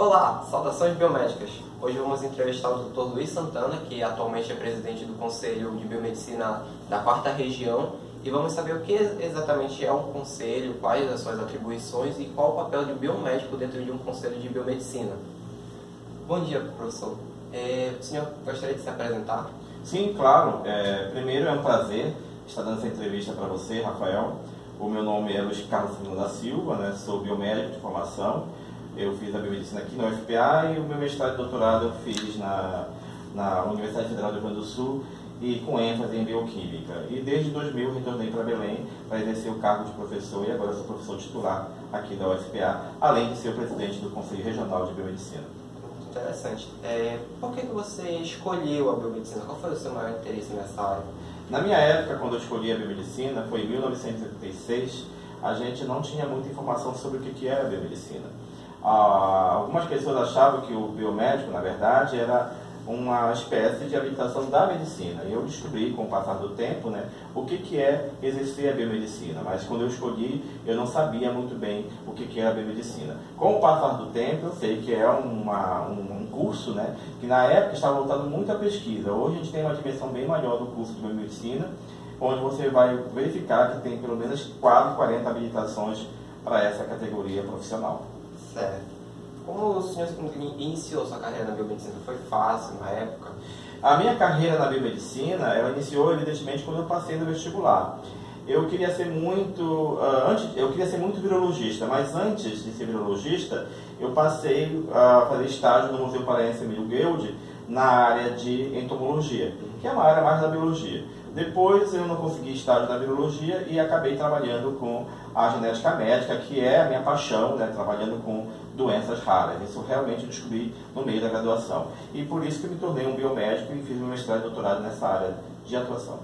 Olá, saudações biomédicas. Hoje vamos entrevistar o Dr. Luiz Santana, que atualmente é presidente do Conselho de Biomedicina da Quarta Região, e vamos saber o que exatamente é um conselho, quais as suas atribuições e qual o papel de biomédico dentro de um conselho de biomedicina. Bom dia, professor. É, o senhor gostaria de se apresentar? Sim, claro. É, primeiro é um prazer estar dando essa entrevista para você, Rafael. O meu nome é Luiz Carlos Silva da Silva, né? sou biomédico de formação. Eu fiz a biomedicina aqui na UFPA e o meu mestrado e doutorado eu fiz na, na Universidade Federal do Rio Grande do Sul e com ênfase em bioquímica. E desde 2000 retornei para Belém para exercer o cargo de professor e agora sou professor titular aqui da UFPA, além de ser o presidente do Conselho Regional de Biomedicina. Interessante. É, por que, que você escolheu a biomedicina? Qual foi o seu maior interesse nessa área? Na minha época, quando eu escolhi a biomedicina, foi em 1986, a gente não tinha muita informação sobre o que era a biomedicina. Ah, algumas pessoas achavam que o biomédico, na verdade, era uma espécie de habilitação da medicina. E eu descobri, com o passar do tempo, né, o que, que é exercer a biomedicina. Mas quando eu escolhi, eu não sabia muito bem o que, que era a biomedicina. Com o passar do tempo, eu sei que é uma, um, um curso né, que na época estava voltado muito à pesquisa. Hoje a gente tem uma dimensão bem maior do curso de biomedicina, onde você vai verificar que tem pelo menos quase 40 habilitações para essa categoria profissional. Certo. Como o senhor iniciou sua carreira na biomedicina? Foi fácil na época? A minha carreira na biomedicina, ela iniciou evidentemente quando eu passei no vestibular. Eu queria ser muito, uh, antes, eu queria ser muito virologista, mas antes de ser virologista, eu passei a fazer estágio no Museu Paraense Emílio Guild na área de entomologia, que é uma área mais da biologia. Depois eu não consegui estágio na virologia e acabei trabalhando com a genética médica, que é a minha paixão, né, trabalhando com doenças raras. Isso realmente descobri no meio da graduação. E por isso que me tornei um biomédico e fiz meu mestrado e doutorado nessa área de atuação.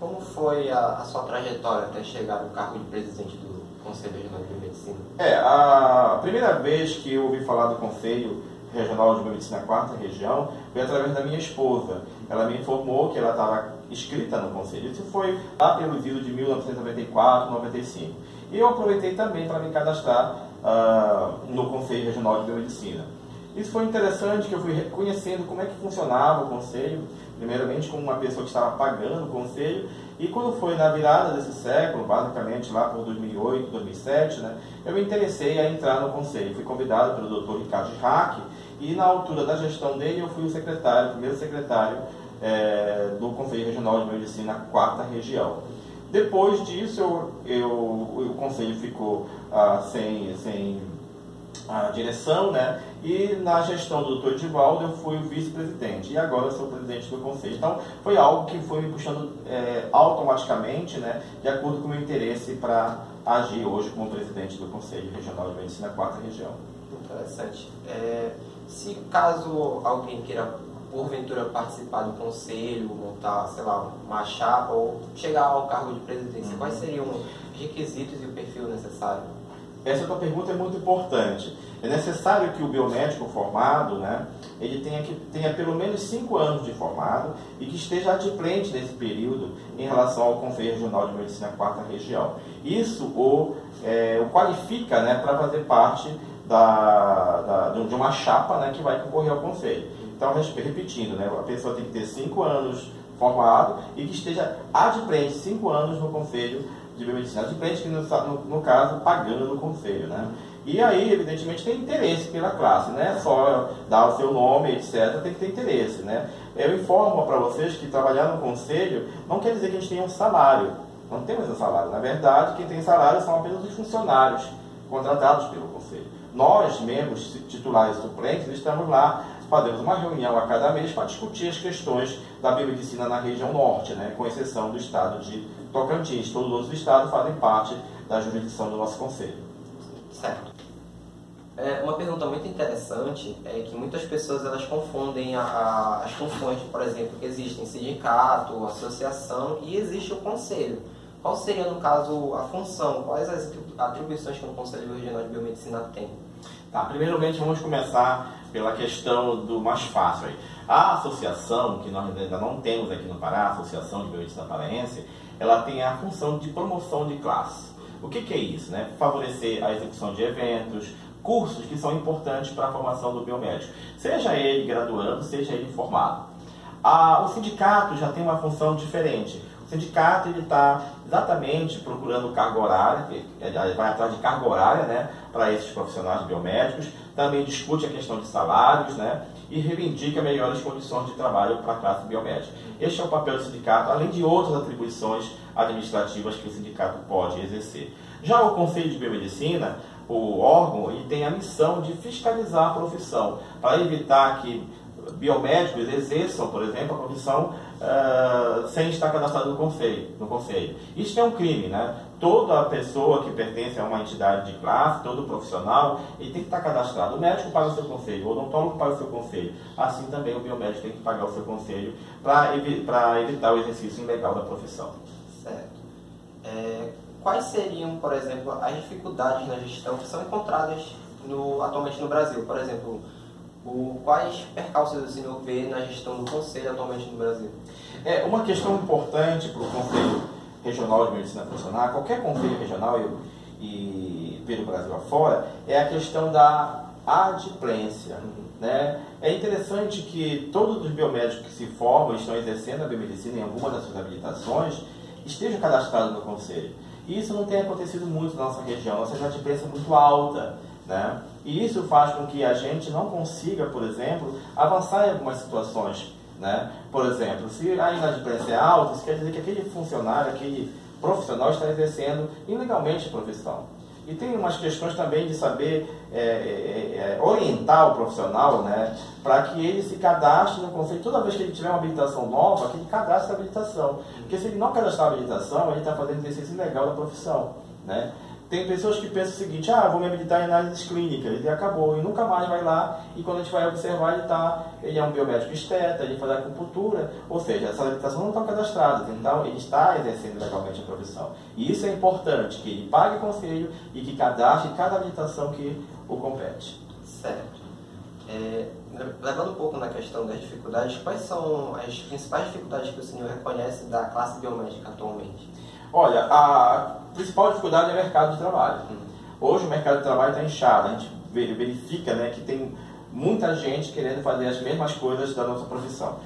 Como foi a, a sua trajetória até chegar no cargo de presidente do Conselho Regional de Biomedicina? É, a primeira vez que eu ouvi falar do Conselho Regional de Biomedicina Quarta Região foi através da minha esposa. Ela me informou que ela estava inscrita no Conselho. Isso foi lá pelo de 1994, 95. E eu aproveitei também para me cadastrar uh, no Conselho Regional de Biomedicina. Isso foi interessante, que eu fui conhecendo como é que funcionava o Conselho, primeiramente como uma pessoa que estava pagando o Conselho, e quando foi na virada desse século, basicamente lá por 2008, 2007, né, eu me interessei a entrar no Conselho. Fui convidado pelo Dr. Ricardo Hack, e na altura da gestão dele eu fui o secretário, o primeiro secretário é, do Conselho Regional de Medicina, quarta região. Depois disso, eu, eu, o conselho ficou ah, sem, sem a direção, né? E na gestão do Dr. Edivaldo eu fui o vice-presidente e agora sou presidente do conselho. Então foi algo que foi me puxando é, automaticamente, né? De acordo com o meu interesse para agir hoje como presidente do Conselho Regional de Medicina Quarta Região. Interessante. É, se caso alguém queira porventura participar do conselho, montar, sei lá, uma chapa ou chegar ao cargo de presidência, quais seriam os requisitos e o perfil necessário? Essa tua pergunta é muito importante. É necessário que o biomédico formado, né, ele tenha, que, tenha pelo menos cinco anos de formado e que esteja adimplente nesse período em relação ao Conselho Regional de Medicina Quarta Região. Isso o, é, o qualifica né, para fazer parte da, da, de uma chapa né, que vai concorrer ao Conselho. Então, repetindo, né, a pessoa tem que ter cinco anos formado e que esteja adimplente cinco anos no Conselho de Biomedicina. Adimplente, que no, no, caso, pagando no Conselho. Né? E aí, evidentemente, tem interesse pela classe, né? Só dar o seu nome, etc., tem que ter interesse, né? Eu informo para vocês que trabalhar no Conselho não quer dizer que a gente tenha um salário. Não temos um salário. Na verdade, quem tem salário são apenas os funcionários contratados pelo Conselho. Nós, membros titulares suplentes, estamos lá fazemos uma reunião a cada mês para discutir as questões da biomedicina na região norte, né, com exceção do estado de Tocantins. Todos os outros estados fazem parte da jurisdição do nosso conselho. Certo. É, uma pergunta muito interessante é que muitas pessoas elas confundem a, a, as funções, por exemplo, que existem sindicato, associação e existe o conselho. Qual seria, no caso, a função? Quais as atribuições que o Conselho Regional de Biomedicina tem? Tá, primeiramente vamos começar pela questão do mais fácil aí. A associação, que nós ainda não temos aqui no Pará, a Associação de Biomedicina Paraense, ela tem a função de promoção de classe. O que, que é isso? Né? Favorecer a execução de eventos, cursos que são importantes para a formação do biomédico, seja ele graduando, seja ele formado. Ah, o sindicato já tem uma função diferente. O sindicato está exatamente procurando carga horária, vai atrás de carga horária né, para esses profissionais biomédicos, também discute a questão de salários né, e reivindica melhores condições de trabalho para a classe biomédica. Este é o papel do sindicato, além de outras atribuições administrativas que o sindicato pode exercer. Já o Conselho de Biomedicina, o órgão, ele tem a missão de fiscalizar a profissão, para evitar que biomédicos exerçam, por exemplo, a profissão uh, sem estar cadastrado no conselho, no conselho. Isso é um crime, né? Toda pessoa que pertence a uma entidade de classe, todo profissional, ele tem que estar cadastrado. O médico paga o seu conselho, o odontólogo paga o seu conselho. Assim também o biomédico tem que pagar o seu conselho para evi evitar o exercício ilegal da profissão. Certo. É, quais seriam, por exemplo, as dificuldades na gestão que são encontradas no, atualmente no Brasil? Por exemplo, o, quais percalços o senhor vê na gestão do conselho atualmente no Brasil? É, uma questão importante para o Conselho Regional de Medicina Funcional, qualquer conselho regional eu, e pelo Brasil afora, é a questão da adimplência. Né? É interessante que todos os biomédicos que se formam e estão exercendo a biomedicina em alguma das suas habilitações estejam cadastrados no conselho. E isso não tem acontecido muito na nossa região, nossa adimplência é muito alta. Né? E isso faz com que a gente não consiga, por exemplo, avançar em algumas situações. Né? Por exemplo, se a inadimplência é alta, isso quer dizer que aquele funcionário, aquele profissional está exercendo ilegalmente a profissão. E tem umas questões também de saber é, é, é, orientar o profissional né, para que ele se cadastre no conselho. Toda vez que ele tiver uma habilitação nova, que ele cadastre a habilitação. Porque se ele não cadastrar a habilitação, ele está fazendo exercício ilegal da profissão. Né? Tem pessoas que pensam o seguinte, ah, vou me habilitar em análises clínicas, e acabou, e nunca mais vai lá, e quando a gente vai observar, ele, tá, ele é um biomédico esteta, ele faz acupuntura, ou seja, essa habilitação não está cadastrada, então ele está exercendo legalmente a profissão. E isso é importante, que ele pague conselho e que cadastre cada habilitação que o compete. Certo. É, levando um pouco na questão das dificuldades, quais são as principais dificuldades que o senhor reconhece da classe biomédica atualmente? Olha, a principal dificuldade é o mercado de trabalho. Hoje o mercado de trabalho está inchado, a gente verifica né, que tem muita gente querendo fazer as mesmas coisas da nossa profissão.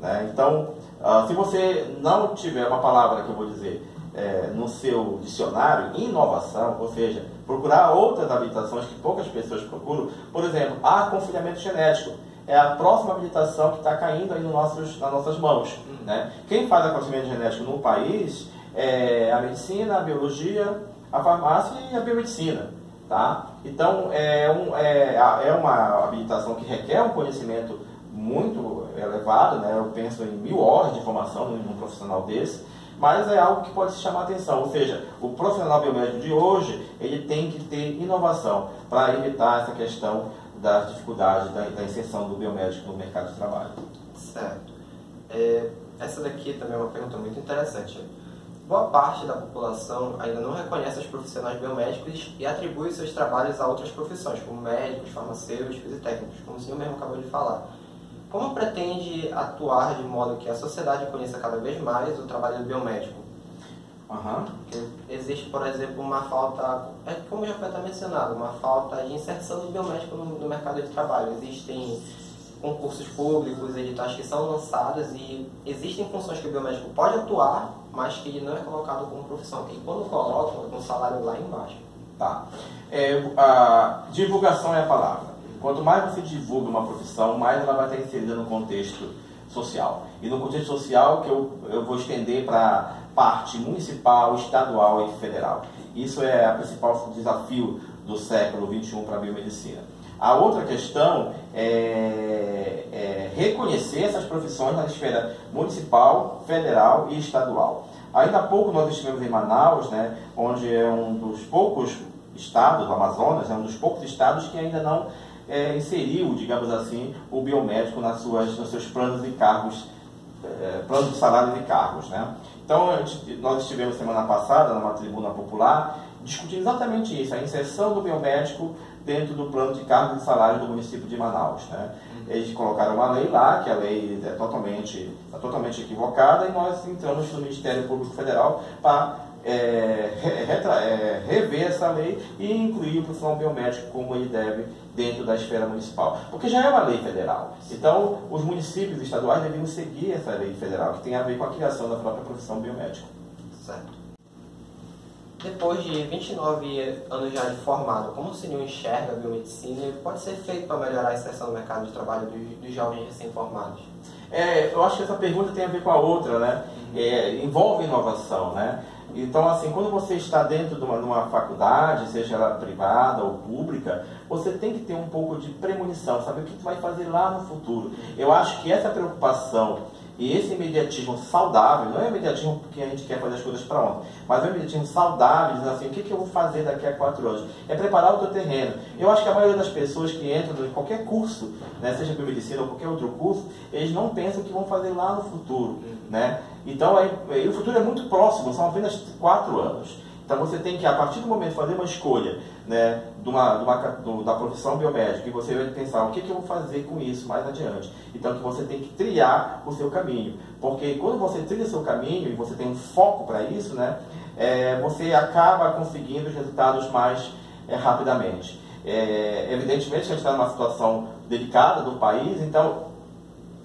Né? Então, uh, se você não tiver uma palavra que eu vou dizer é, no seu dicionário, inovação, ou seja, procurar outras habilitações que poucas pessoas procuram, por exemplo, aconselhamento genético. É a próxima habilitação que está caindo aí no nossos, nas nossas mãos. Né? Quem faz aconselhamento genético no país é, a medicina, a biologia, a farmácia e a biomedicina. Tá? Então, é, um, é, é uma habilitação que requer um conhecimento muito elevado, né? eu penso em mil horas de formação num profissional desse, mas é algo que pode se chamar atenção, ou seja, o profissional biomédico de hoje, ele tem que ter inovação para evitar essa questão das dificuldades da, da inserção do biomédico no mercado de trabalho. Certo. É, essa daqui também é uma pergunta muito interessante boa parte da população ainda não reconhece os profissionais biomédicos e atribui seus trabalhos a outras profissões, como médicos, farmacêuticos e técnicos, como o senhor mesmo acabou de falar. Como pretende atuar de modo que a sociedade conheça cada vez mais o trabalho do biomédico? Uhum. Existe, por exemplo, uma falta, é como já foi até mencionado, uma falta de inserção do biomédico no, no mercado de trabalho. Existem concursos públicos, editais que são lançados e existem funções que o biomédico pode atuar, mas que ele não é colocado como profissão. E quando colocam, é com salário lá embaixo. Tá. É, a divulgação é a palavra. Quanto mais você divulga uma profissão, mais ela vai estar inserida no contexto social. E no contexto social que eu, eu vou estender para parte municipal, estadual e federal. Isso é o principal desafio do século XXI para a biomedicina. A outra questão é, é, reconhecer essas profissões na esfera municipal, federal e estadual. Ainda há pouco nós estivemos em Manaus, né, onde é um dos poucos estados, o Amazonas, é um dos poucos estados que ainda não é, inseriu, digamos assim, o biomédico nas suas, nos seus planos e cargos, é, planos de salário e cargos. Né? Então, nós estivemos semana passada numa tribuna popular discutindo exatamente isso, a inserção do biomédico dentro do plano de cargos e salário do município de Manaus. Né? Uhum. Eles colocaram uma lei lá, que a lei é totalmente, é totalmente equivocada, e nós entramos no Ministério Público Federal para é, é, rever essa lei e incluir o profissional biomédico como ele deve dentro da esfera municipal. Porque já é uma lei federal. Então, os municípios estaduais deveriam seguir essa lei federal, que tem a ver com a criação da própria profissão biomédica. Certo. Depois de 29 anos já de formado, como o senhor enxerga a biomedicina e pode ser feito para melhorar a inserção no mercado de trabalho dos, dos jovens recém-formados? É, eu acho que essa pergunta tem a ver com a outra, né? Uhum. É, envolve inovação, né? Então, assim, quando você está dentro de uma, de uma, faculdade, seja ela privada ou pública, você tem que ter um pouco de premonição, saber o que vai fazer lá no futuro. Eu acho que essa preocupação e esse imediatismo saudável, não é imediatismo porque a gente quer fazer as coisas para ontem, mas é um imediatismo saudável, dizendo assim, o que, que eu vou fazer daqui a quatro anos? É preparar o teu terreno. Eu acho que a maioria das pessoas que entram em qualquer curso, né, seja biomedicina ou qualquer outro curso, eles não pensam o que vão fazer lá no futuro. Né? Então, aí, o futuro é muito próximo, são apenas quatro anos. Então você tem que, a partir do momento, fazer uma escolha né, de uma, de uma, do, da profissão biomédica e você vai pensar o que, que eu vou fazer com isso mais adiante. Então que você tem que trilhar o seu caminho. Porque quando você trilha o seu caminho e você tem um foco para isso, né, é, você acaba conseguindo os resultados mais é, rapidamente. É, evidentemente a gente está numa situação delicada do país, então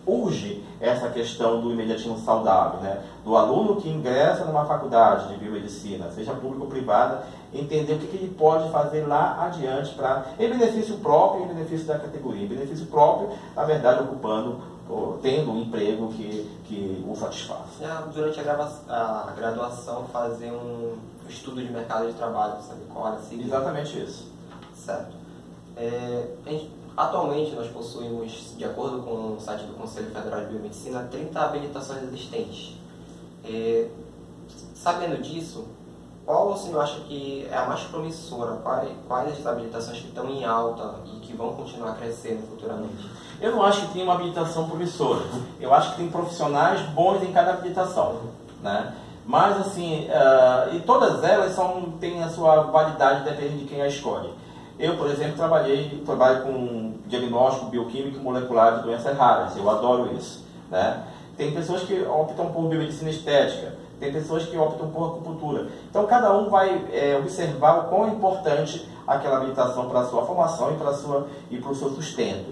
urge essa questão do imediatismo saudável, né? do aluno que ingressa numa faculdade de biomedicina, seja pública ou privada, entender o que, que ele pode fazer lá adiante para em benefício próprio e em benefício da categoria. Em benefício próprio, na verdade, ocupando, tendo um emprego que, que o satisfaz. Durante a, a graduação, fazer um estudo de mercado de trabalho, sabe qual é assim? Exatamente isso. Certo. É, Atualmente, nós possuímos, de acordo com o site do Conselho Federal de Biomedicina, 30 habilitações existentes. É, sabendo disso, qual o senhor acha que é a mais promissora? Quais, as habilitações que estão em alta e que vão continuar crescendo futuramente? Eu não acho que tem uma habilitação promissora. Eu acho que tem profissionais bons em cada habilitação. Né? Mas, assim, uh, e todas elas são, têm a sua validade dependendo de quem a escolhe. Eu, por exemplo, trabalhei, trabalho com diagnóstico bioquímico molecular de doenças raras. Eu adoro isso. Né? Tem pessoas que optam por biomedicina estética, tem pessoas que optam por acupuntura. Então, cada um vai é, observar o quão importante aquela habilitação para a sua formação e para, sua, e para o seu sustento.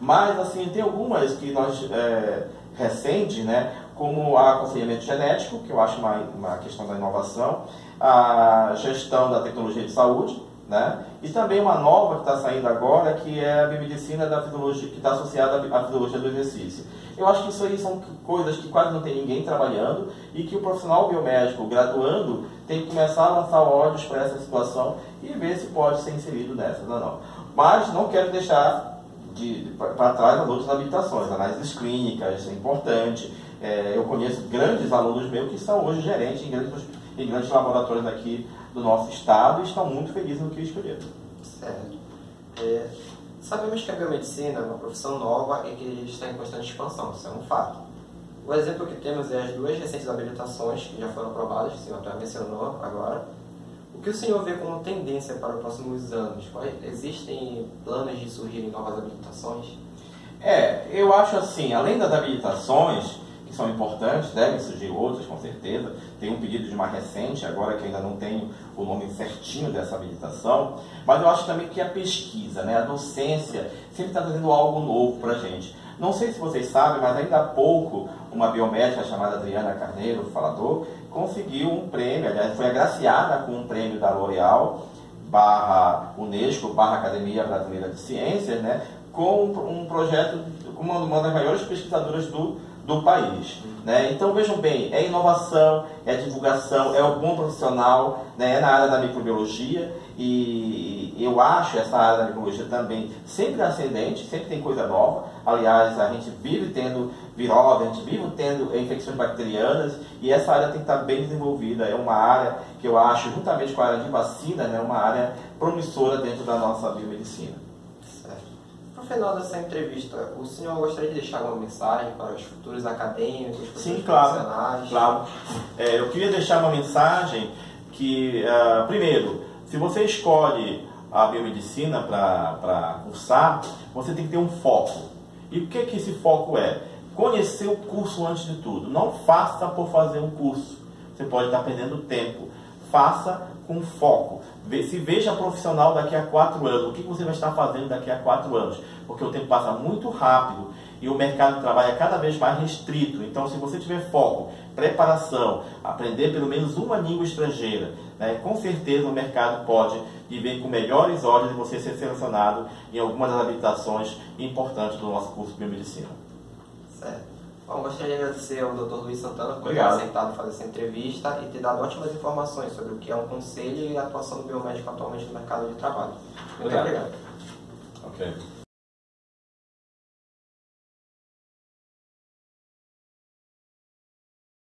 Mas, assim, tem algumas que nós, é, recentes, né, como a aconselhamento genético, que eu acho uma, uma questão da inovação, a gestão da tecnologia de saúde, né? E também uma nova que está saindo agora, que é a biomedicina da fisiologia, que está associada à fisiologia do exercício. Eu acho que isso aí são coisas que quase não tem ninguém trabalhando e que o profissional biomédico graduando tem que começar a lançar olhos para essa situação e ver se pode ser inserido nessa, não, não. Mas não quero deixar de, de para trás as outras habilitações, análises clínicas, é importante. É, eu conheço grandes alunos meus que são hoje gerentes em grandes, em grandes laboratórios aqui do nosso estado e estão muito felizes no que escolheram. Certo. É, sabemos que a biomedicina é uma profissão nova e que está em constante expansão, isso é um fato. O exemplo que temos é as duas recentes habilitações que já foram aprovadas, que o senhor até mencionou agora. O que o senhor vê como tendência para os próximos anos? Existem planos de surgirem novas habilitações? É, eu acho assim, além das habilitações, são importantes, devem surgir outras com certeza. Tem um pedido de uma recente, agora que ainda não tenho o nome certinho dessa habilitação, mas eu acho também que a pesquisa, né, a docência, sempre está trazendo algo novo para a gente. Não sei se vocês sabem, mas ainda há pouco uma biomédica chamada Adriana Carneiro, falador, conseguiu um prêmio, aliás, foi agraciada com um prêmio da L'Oréal, barra Unesco, barra Academia Brasileira de Ciências, né, com um projeto, com uma das maiores pesquisadoras do do país. Né? Então vejam bem, é inovação, é divulgação, é o bom profissional, né? é na área da microbiologia e eu acho essa área da microbiologia também sempre ascendente, sempre tem coisa nova. Aliás, a gente vive tendo virose, a gente vive tendo infecções bacterianas e essa área tem que estar bem desenvolvida. É uma área que eu acho, juntamente com a área de vacina, né? uma área promissora dentro da nossa biomedicina final dessa entrevista, o senhor gostaria de deixar alguma mensagem para os futuros acadêmicos, futuros Sim, claro, claro. É, eu queria deixar uma mensagem que, uh, primeiro, se você escolhe a biomedicina para cursar, você tem que ter um foco. E o que, que esse foco é? Conhecer o curso antes de tudo. Não faça por fazer um curso. Você pode estar perdendo tempo. faça com foco. Se veja profissional daqui a quatro anos. O que você vai estar fazendo daqui a quatro anos? Porque o tempo passa muito rápido e o mercado de trabalho é cada vez mais restrito. Então, se você tiver foco, preparação, aprender pelo menos uma língua estrangeira, né, com certeza o mercado pode e ver com melhores olhos de você ser selecionado em algumas das habilitações importantes do nosso curso de biomedicina. Certo. Bom, gostaria de agradecer ao Dr. Luiz Santana por ter aceitado fazer essa entrevista e ter dado ótimas informações sobre o que é um conselho e a atuação do biomédico atualmente no mercado de trabalho. Muito obrigado. obrigado. Ok.